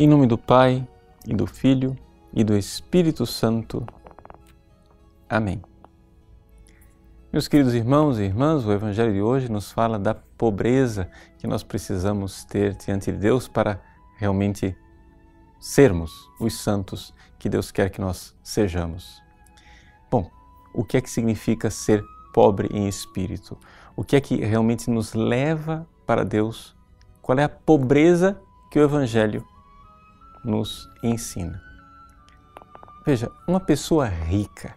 Em nome do Pai, e do Filho, e do Espírito Santo. Amém. Meus queridos irmãos e irmãs, o Evangelho de hoje nos fala da pobreza que nós precisamos ter diante de Deus para realmente sermos os santos que Deus quer que nós sejamos. Bom, o que é que significa ser pobre em espírito? O que é que realmente nos leva para Deus? Qual é a pobreza que o Evangelho nos ensina? Veja, uma pessoa rica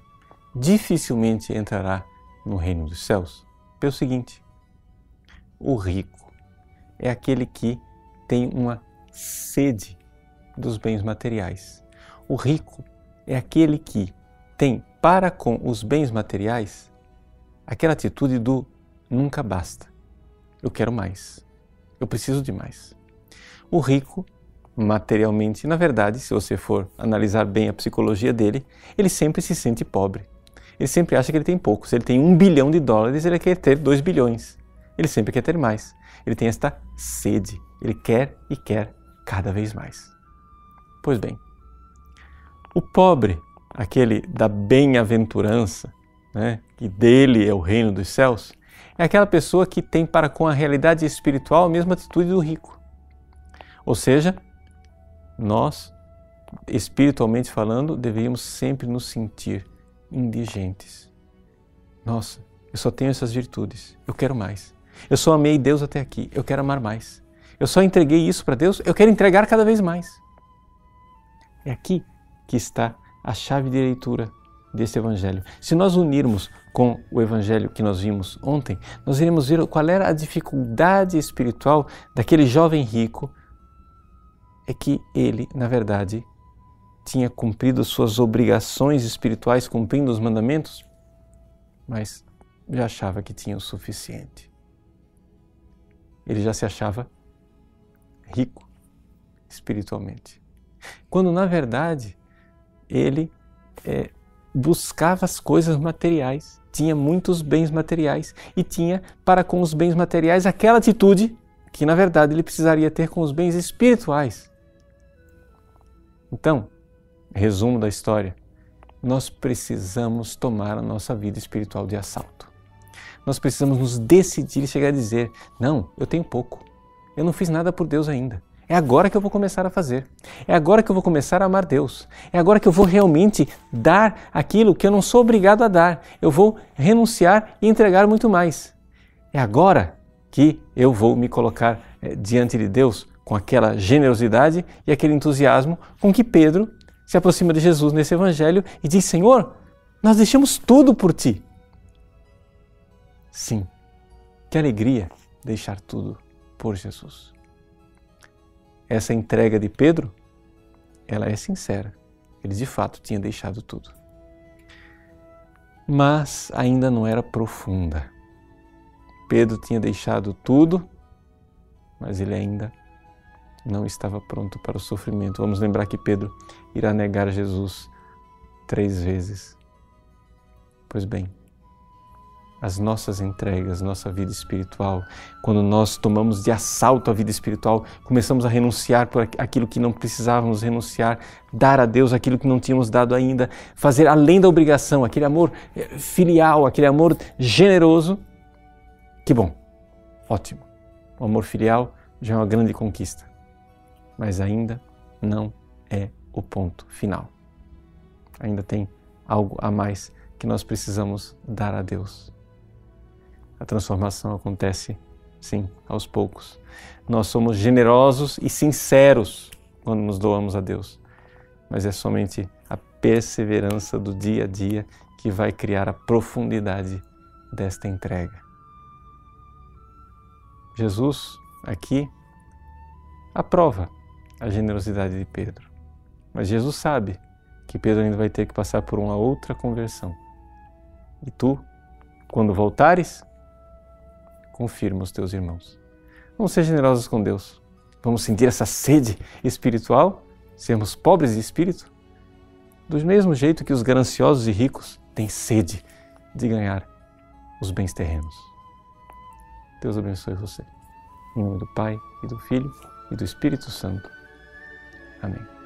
dificilmente entrará no reino dos céus pelo seguinte: o rico é aquele que tem uma sede dos bens materiais. O rico é aquele que tem para com os bens materiais aquela atitude do nunca basta. Eu quero mais. Eu preciso de mais. O rico, materialmente, na verdade, se você for analisar bem a psicologia dele, ele sempre se sente pobre. Ele sempre acha que ele tem pouco. Se ele tem um bilhão de dólares, ele quer ter dois bilhões. Ele sempre quer ter mais. Ele tem esta sede. Ele quer e quer cada vez mais. Pois bem, o pobre, aquele da bem-aventurança, né, que dele é o reino dos céus, é aquela pessoa que tem para com a realidade espiritual a mesma atitude do rico. Ou seja, nós, espiritualmente falando, deveríamos sempre nos sentir indigentes. Nossa, eu só tenho essas virtudes, eu quero mais. Eu só amei Deus até aqui, eu quero amar mais. Eu só entreguei isso para Deus, eu quero entregar cada vez mais. É aqui que está a chave de leitura desse Evangelho. Se nós unirmos com o Evangelho que nós vimos ontem, nós iremos ver qual era a dificuldade espiritual daquele jovem rico. É que ele, na verdade, tinha cumprido suas obrigações espirituais, cumprindo os mandamentos, mas já achava que tinha o suficiente. Ele já se achava rico espiritualmente. Quando, na verdade, ele é, buscava as coisas materiais, tinha muitos bens materiais e tinha para com os bens materiais aquela atitude que na verdade ele precisaria ter com os bens espirituais. Então, resumo da história, nós precisamos tomar a nossa vida espiritual de assalto. Nós precisamos nos decidir e chegar a dizer: não, eu tenho pouco, eu não fiz nada por Deus ainda. É agora que eu vou começar a fazer. É agora que eu vou começar a amar Deus. É agora que eu vou realmente dar aquilo que eu não sou obrigado a dar. Eu vou renunciar e entregar muito mais. É agora que eu vou me colocar é, diante de Deus com aquela generosidade e aquele entusiasmo com que Pedro se aproxima de Jesus nesse evangelho e diz: Senhor, nós deixamos tudo por ti. Sim, que alegria deixar tudo por Jesus essa entrega de Pedro, ela é sincera. Ele de fato tinha deixado tudo. Mas ainda não era profunda. Pedro tinha deixado tudo, mas ele ainda não estava pronto para o sofrimento. Vamos lembrar que Pedro irá negar Jesus três vezes. Pois bem, as nossas entregas, nossa vida espiritual, quando nós tomamos de assalto a vida espiritual, começamos a renunciar por aquilo que não precisávamos renunciar, dar a Deus aquilo que não tínhamos dado ainda, fazer além da obrigação, aquele amor eh, filial, aquele amor generoso. Que bom, ótimo. O amor filial já é uma grande conquista, mas ainda não é o ponto final. Ainda tem algo a mais que nós precisamos dar a Deus. A transformação acontece, sim, aos poucos. Nós somos generosos e sinceros quando nos doamos a Deus, mas é somente a perseverança do dia a dia que vai criar a profundidade desta entrega. Jesus, aqui, aprova a generosidade de Pedro, mas Jesus sabe que Pedro ainda vai ter que passar por uma outra conversão. E tu, quando voltares, confirma os teus irmãos. Vamos ser generosos com Deus. Vamos sentir essa sede espiritual, sermos pobres de espírito, do mesmo jeito que os gananciosos e ricos têm sede de ganhar os bens terrenos. Deus abençoe você. Em nome do Pai, e do Filho, e do Espírito Santo. Amém.